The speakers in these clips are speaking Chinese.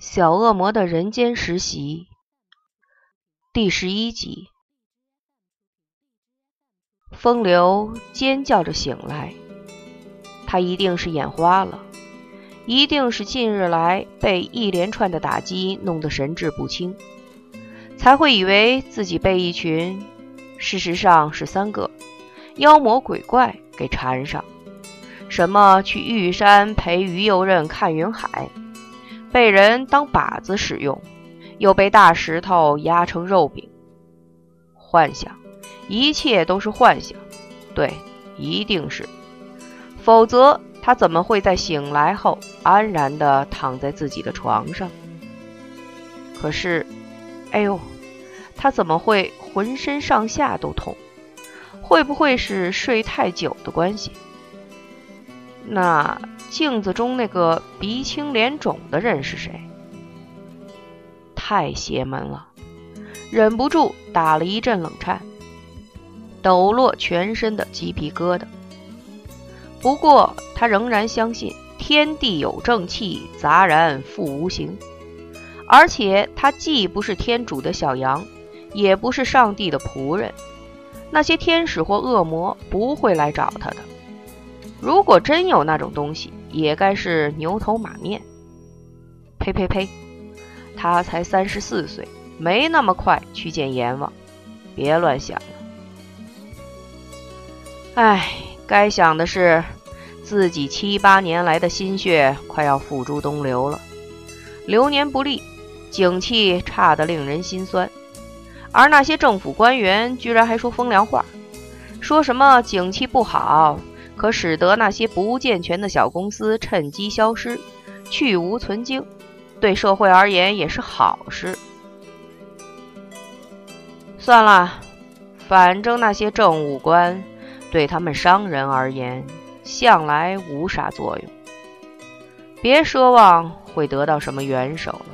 小恶魔的人间实习第十一集。风流尖叫着醒来，他一定是眼花了，一定是近日来被一连串的打击弄得神志不清，才会以为自己被一群，事实上是三个妖魔鬼怪给缠上，什么去玉山陪于右任看云海。被人当靶子使用，又被大石头压成肉饼。幻想，一切都是幻想。对，一定是，否则他怎么会在醒来后安然地躺在自己的床上？可是，哎呦，他怎么会浑身上下都痛？会不会是睡太久的关系？那？镜子中那个鼻青脸肿的人是谁？太邪门了，忍不住打了一阵冷颤，抖落全身的鸡皮疙瘩。不过他仍然相信天地有正气，杂然复无形。而且他既不是天主的小羊，也不是上帝的仆人，那些天使或恶魔不会来找他的。如果真有那种东西，也该是牛头马面。呸呸呸！他才三十四岁，没那么快去见阎王，别乱想了。唉，该想的是，自己七八年来的心血快要付诸东流了，流年不利，景气差得令人心酸。而那些政府官员居然还说风凉话，说什么景气不好。可使得那些不健全的小公司趁机消失，去无存精，对社会而言也是好事。算了，反正那些政务官对他们商人而言向来无啥作用，别奢望会得到什么援手了。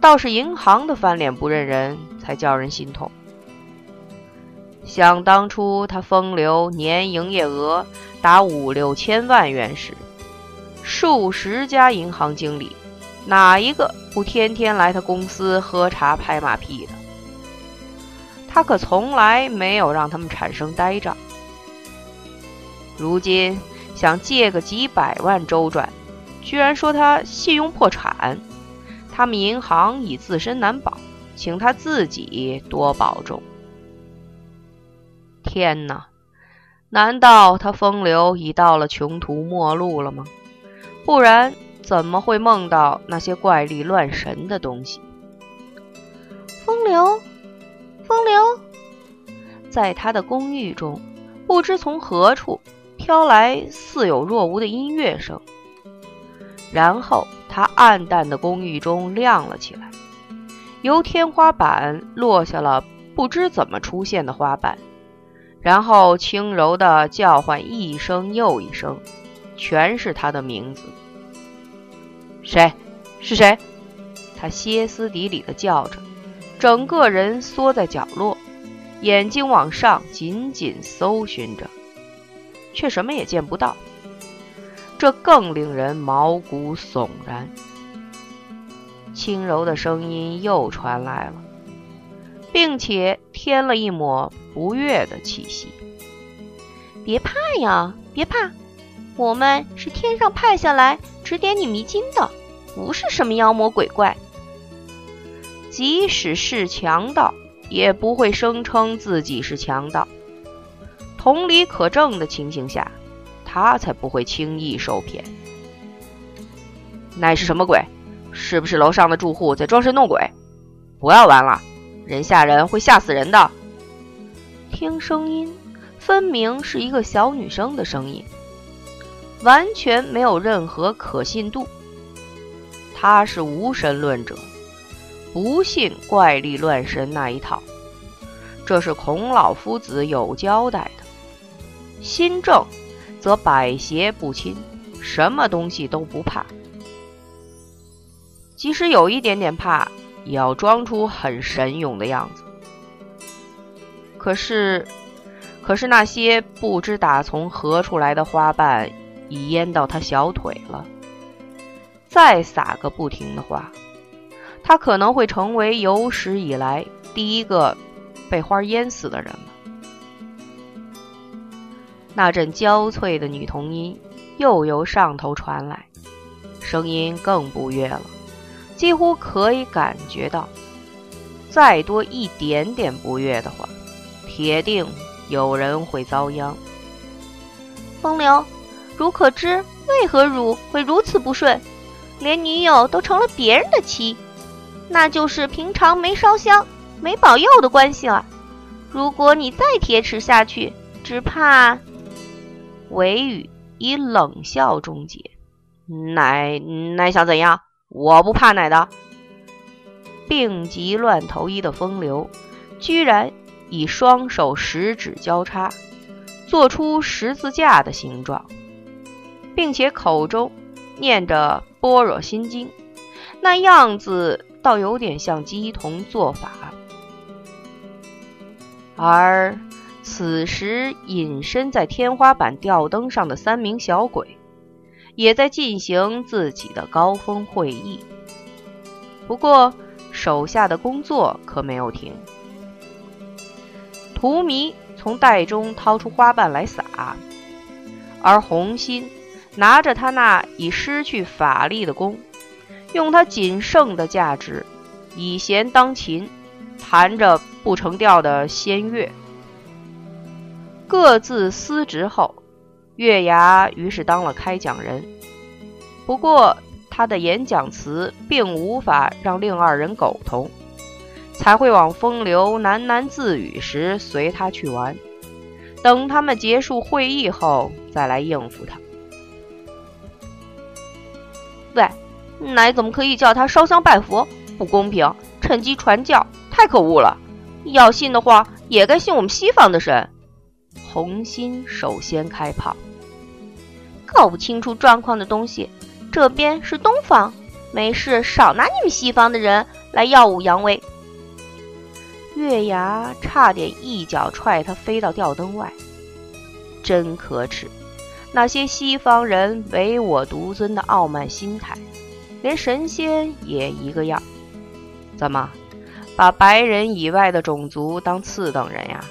倒是银行的翻脸不认人，才叫人心痛。想当初，他风流年营业额达五六千万元时，数十家银行经理哪一个不天天来他公司喝茶拍马屁的？他可从来没有让他们产生呆账。如今想借个几百万周转，居然说他信用破产，他们银行已自身难保，请他自己多保重。天哪！难道他风流已到了穷途末路了吗？不然怎么会梦到那些怪力乱神的东西？风流，风流，在他的公寓中，不知从何处飘来似有若无的音乐声，然后他暗淡的公寓中亮了起来，由天花板落下了不知怎么出现的花瓣。然后轻柔地叫唤一声又一声，全是他的名字。谁？是谁？他歇斯底里地叫着，整个人缩在角落，眼睛往上紧紧搜寻着，却什么也见不到。这更令人毛骨悚然。轻柔的声音又传来了。并且添了一抹不悦的气息。别怕呀，别怕，我们是天上派下来指点你迷津的，不是什么妖魔鬼怪。即使是强盗，也不会声称自己是强盗。同理可证的情形下，他才不会轻易受骗。那是什么鬼？是不是楼上的住户在装神弄鬼？不要玩了！人吓人会吓死人的。听声音，分明是一个小女生的声音，完全没有任何可信度。他是无神论者，不信怪力乱神那一套。这是孔老夫子有交代的。心正，则百邪不侵，什么东西都不怕。即使有一点点怕。也要装出很神勇的样子。可是，可是那些不知打从何处来的花瓣已淹到他小腿了。再撒个不停的花，他可能会成为有史以来第一个被花淹死的人了。那阵娇脆的女童音又由上头传来，声音更不悦了，几乎可以感觉到，再多一点点不悦的话，铁定有人会遭殃。风流，汝可知为何汝会如此不顺，连女友都成了别人的妻？那就是平常没烧香、没保佑的关系了。如果你再铁齿下去，只怕……尾语以冷笑终结。奶奶想怎样？我不怕奶的。病急乱投医的风流，居然以双手食指交叉。做出十字架的形状，并且口中念着《般若心经》，那样子倒有点像鸡同做法。而此时隐身在天花板吊灯上的三名小鬼，也在进行自己的高峰会议。不过手下的工作可没有停，荼蘼。从袋中掏出花瓣来撒，而红心拿着他那已失去法力的弓，用他仅剩的价值以弦当琴，弹着不成调的仙乐。各自司职后，月牙于是当了开讲人。不过他的演讲词并无法让另二人苟同。才会往风流喃喃自语时随他去玩，等他们结束会议后再来应付他。喂，奶怎么可以叫他烧香拜佛？不公平！趁机传教，太可恶了！要信的话，也该信我们西方的神。红心首先开炮，搞不清楚状况的东西，这边是东方，没事少拿你们西方的人来耀武扬威。月牙差点一脚踹他飞到吊灯外，真可耻！那些西方人唯我独尊的傲慢心态，连神仙也一个样。怎么，把白人以外的种族当次等人呀？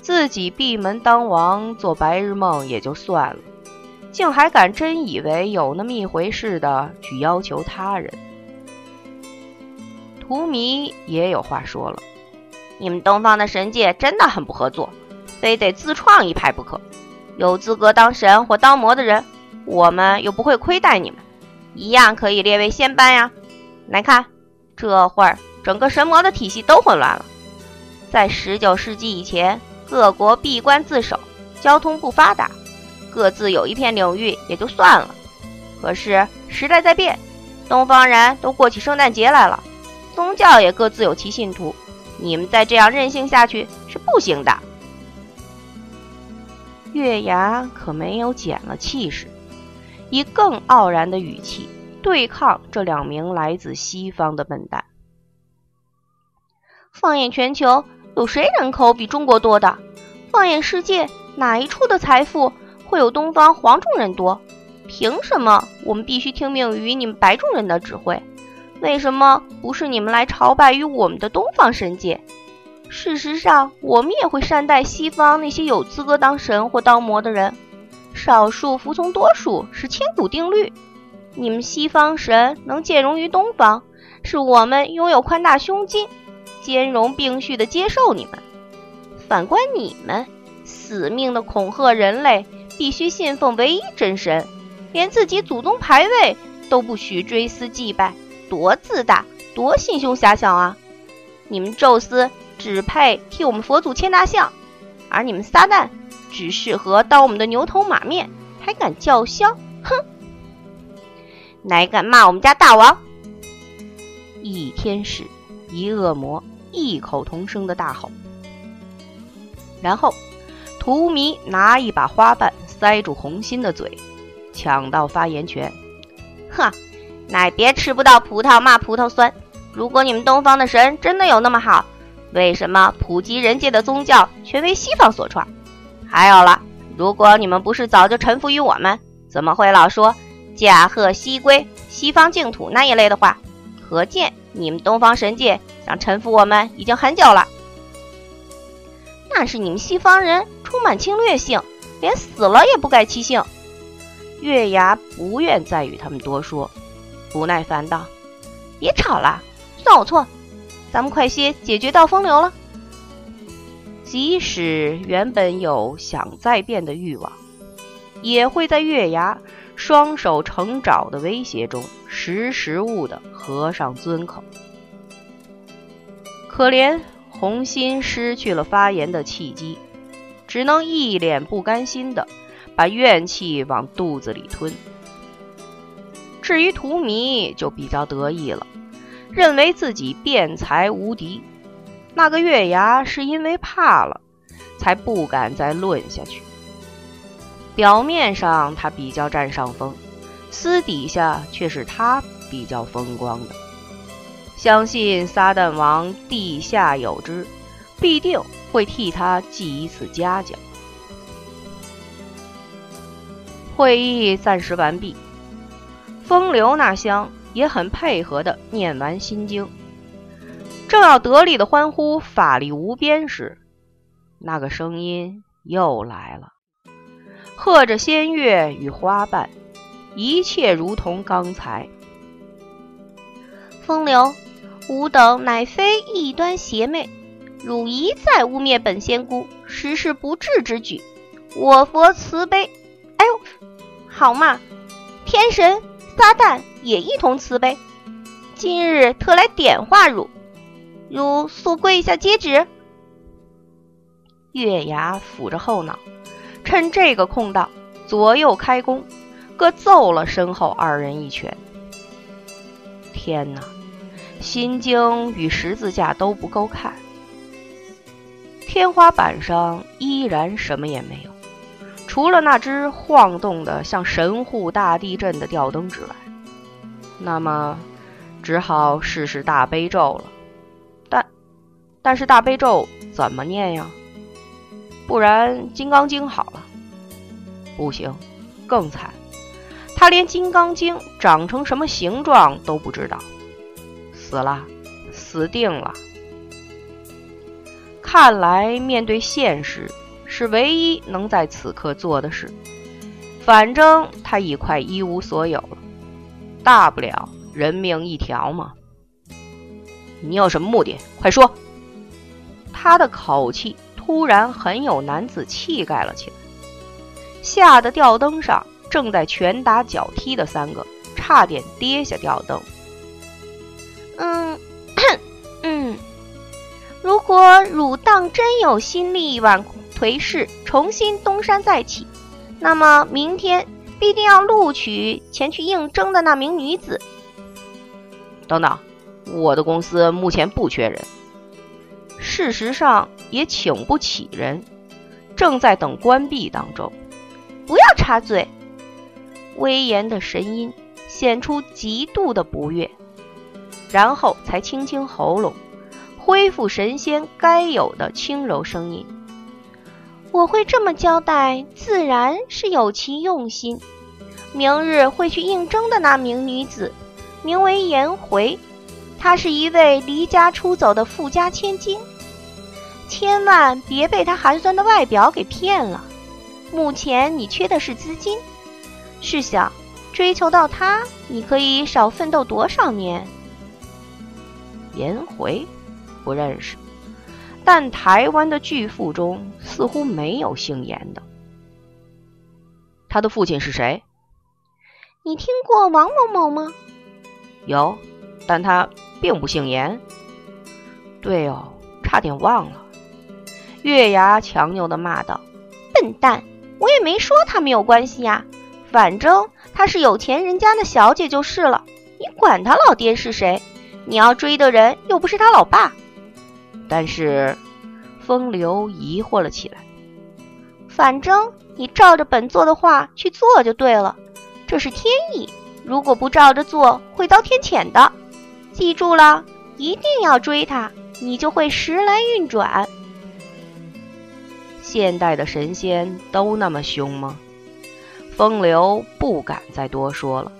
自己闭门当王做白日梦也就算了，竟还敢真以为有那么一回事的去要求他人？荼蘼也有话说了。你们东方的神界真的很不合作，非得自创一派不可。有资格当神或当魔的人，我们又不会亏待你们，一样可以列为仙班呀。来看，这会儿整个神魔的体系都混乱了。在十九世纪以前，各国闭关自守，交通不发达，各自有一片领域也就算了。可是时代在变，东方人都过起圣诞节来了，宗教也各自有其信徒。你们再这样任性下去是不行的。月牙可没有减了气势，以更傲然的语气对抗这两名来自西方的笨蛋。放眼全球，有谁人口比中国多的？放眼世界，哪一处的财富会有东方黄种人多？凭什么我们必须听命于你们白种人的指挥？为什么不是你们来朝拜于我们的东方神界？事实上，我们也会善待西方那些有资格当神或当魔的人。少数服从多数是千古定律。你们西方神能兼容于东方，是我们拥有宽大胸襟，兼容并蓄的接受你们。反观你们，死命的恐吓人类必须信奉唯一真神，连自己祖宗牌位都不许追思祭拜。多自大，多心胸狭小啊！你们宙斯只配替我们佛祖牵大象，而你们撒旦只适合当我们的牛头马面，还敢叫嚣！哼！哪敢骂我们家大王？一天使，一恶魔，异口同声的大吼。然后，荼蘼拿一把花瓣塞住红心的嘴，抢到发言权。哼！乃别吃不到葡萄骂葡萄酸。如果你们东方的神真的有那么好，为什么普及人界的宗教全为西方所创？还有了，如果你们不是早就臣服于我们，怎么会老说驾鹤西归、西方净土那一类的话，可见你们东方神界想臣服我们已经很久了。那是你们西方人充满侵略性，连死了也不改其性。月牙不愿再与他们多说，不耐烦道：“别吵了，算我错，咱们快些解决到风流了。”即使原本有想再变的欲望，也会在月牙双手成爪的威胁中，识时务的合上尊口。可怜红心失去了发言的契机，只能一脸不甘心的把怨气往肚子里吞。至于荼蘼，就比较得意了，认为自己辩才无敌。那个月牙是因为怕了，才不敢再论下去。表面上他比较占上风，私底下却是他比较风光的。相信撒旦王地下有知，必定会替他记一次嘉奖。会议暂时完毕，风流那厢也很配合的念完心经。正要得力的欢呼法力无边时，那个声音又来了，和着仙乐与花瓣，一切如同刚才。风流，吾等乃非异端邪魅，汝一再污蔑本仙姑，实是不智之举。我佛慈悲，哎呦，好嘛，天神撒旦也一同慈悲，今日特来点化汝。汝速跪下接旨。月牙抚着后脑，趁这个空档，左右开弓，各揍了身后二人一拳。天哪，心经与十字架都不够看，天花板上依然什么也没有，除了那只晃动的像神户大地震的吊灯之外。那么，只好试试大悲咒了。但但是大悲咒怎么念呀？不然金刚经好了。不行，更惨，他连金刚经长成什么形状都不知道。死了，死定了。看来面对现实是唯一能在此刻做的事。反正他已快一无所有了，大不了人命一条嘛。你有什么目的？快说！他的口气突然很有男子气概了起来，吓得吊灯上正在拳打脚踢的三个差点跌下吊灯。嗯，嗯，如果汝当真有心力挽颓势，重新东山再起，那么明天必定要录取前去应征的那名女子。等等，我的公司目前不缺人。事实上也请不起人，正在等关闭当中。不要插嘴！威严的神音显出极度的不悦，然后才清清喉咙，恢复神仙该有的轻柔声音。我会这么交代，自然是有其用心。明日会去应征的那名女子，名为颜回，她是一位离家出走的富家千金。千万别被她寒酸的外表给骗了。目前你缺的是资金，试想，追求到她，你可以少奋斗多少年？颜回，不认识，但台湾的巨富中似乎没有姓严的。他的父亲是谁？你听过王某某吗？有，但他并不姓严。对哦，差点忘了。月牙强扭的骂道：“笨蛋！我也没说他没有关系呀，反正他是有钱人家的小姐就是了。你管他老爹是谁？你要追的人又不是他老爸。”但是风流疑惑了起来。反正你照着本座的话去做就对了，这是天意。如果不照着做，会遭天谴的。记住了，一定要追他，你就会时来运转。现代的神仙都那么凶吗？风流不敢再多说了，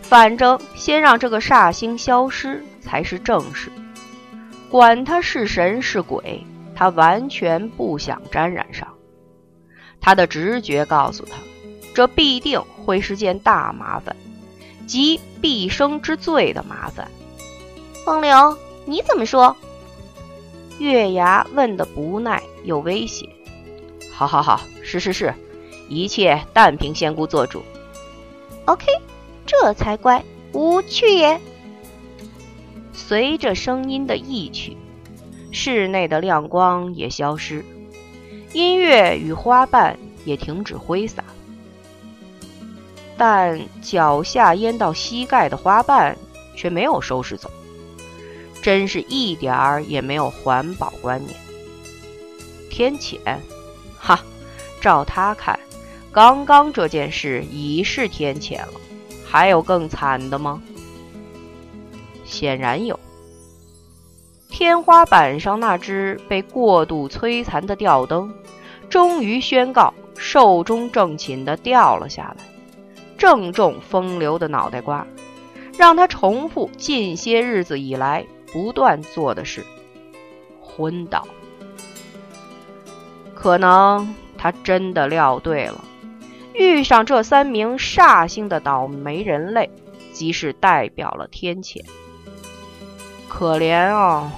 反正先让这个煞星消失才是正事。管他是神是鬼，他完全不想沾染上。他的直觉告诉他，这必定会是件大麻烦，即毕生之罪的麻烦。风流，你怎么说？月牙问的不耐又威胁。好好好，是是是，一切但凭仙姑做主。OK，这才乖，无趣也。随着声音的逸去，室内的亮光也消失，音乐与花瓣也停止挥洒，但脚下淹到膝盖的花瓣却没有收拾走。真是一点儿也没有环保观念。天谴，哈，照他看，刚刚这件事已是天谴了，还有更惨的吗？显然有。天花板上那只被过度摧残的吊灯，终于宣告寿终正寝的掉了下来，正中风流的脑袋瓜，让他重复近些日子以来。不断做的事，昏倒。可能他真的料对了，遇上这三名煞星的倒霉人类，即是代表了天谴。可怜啊！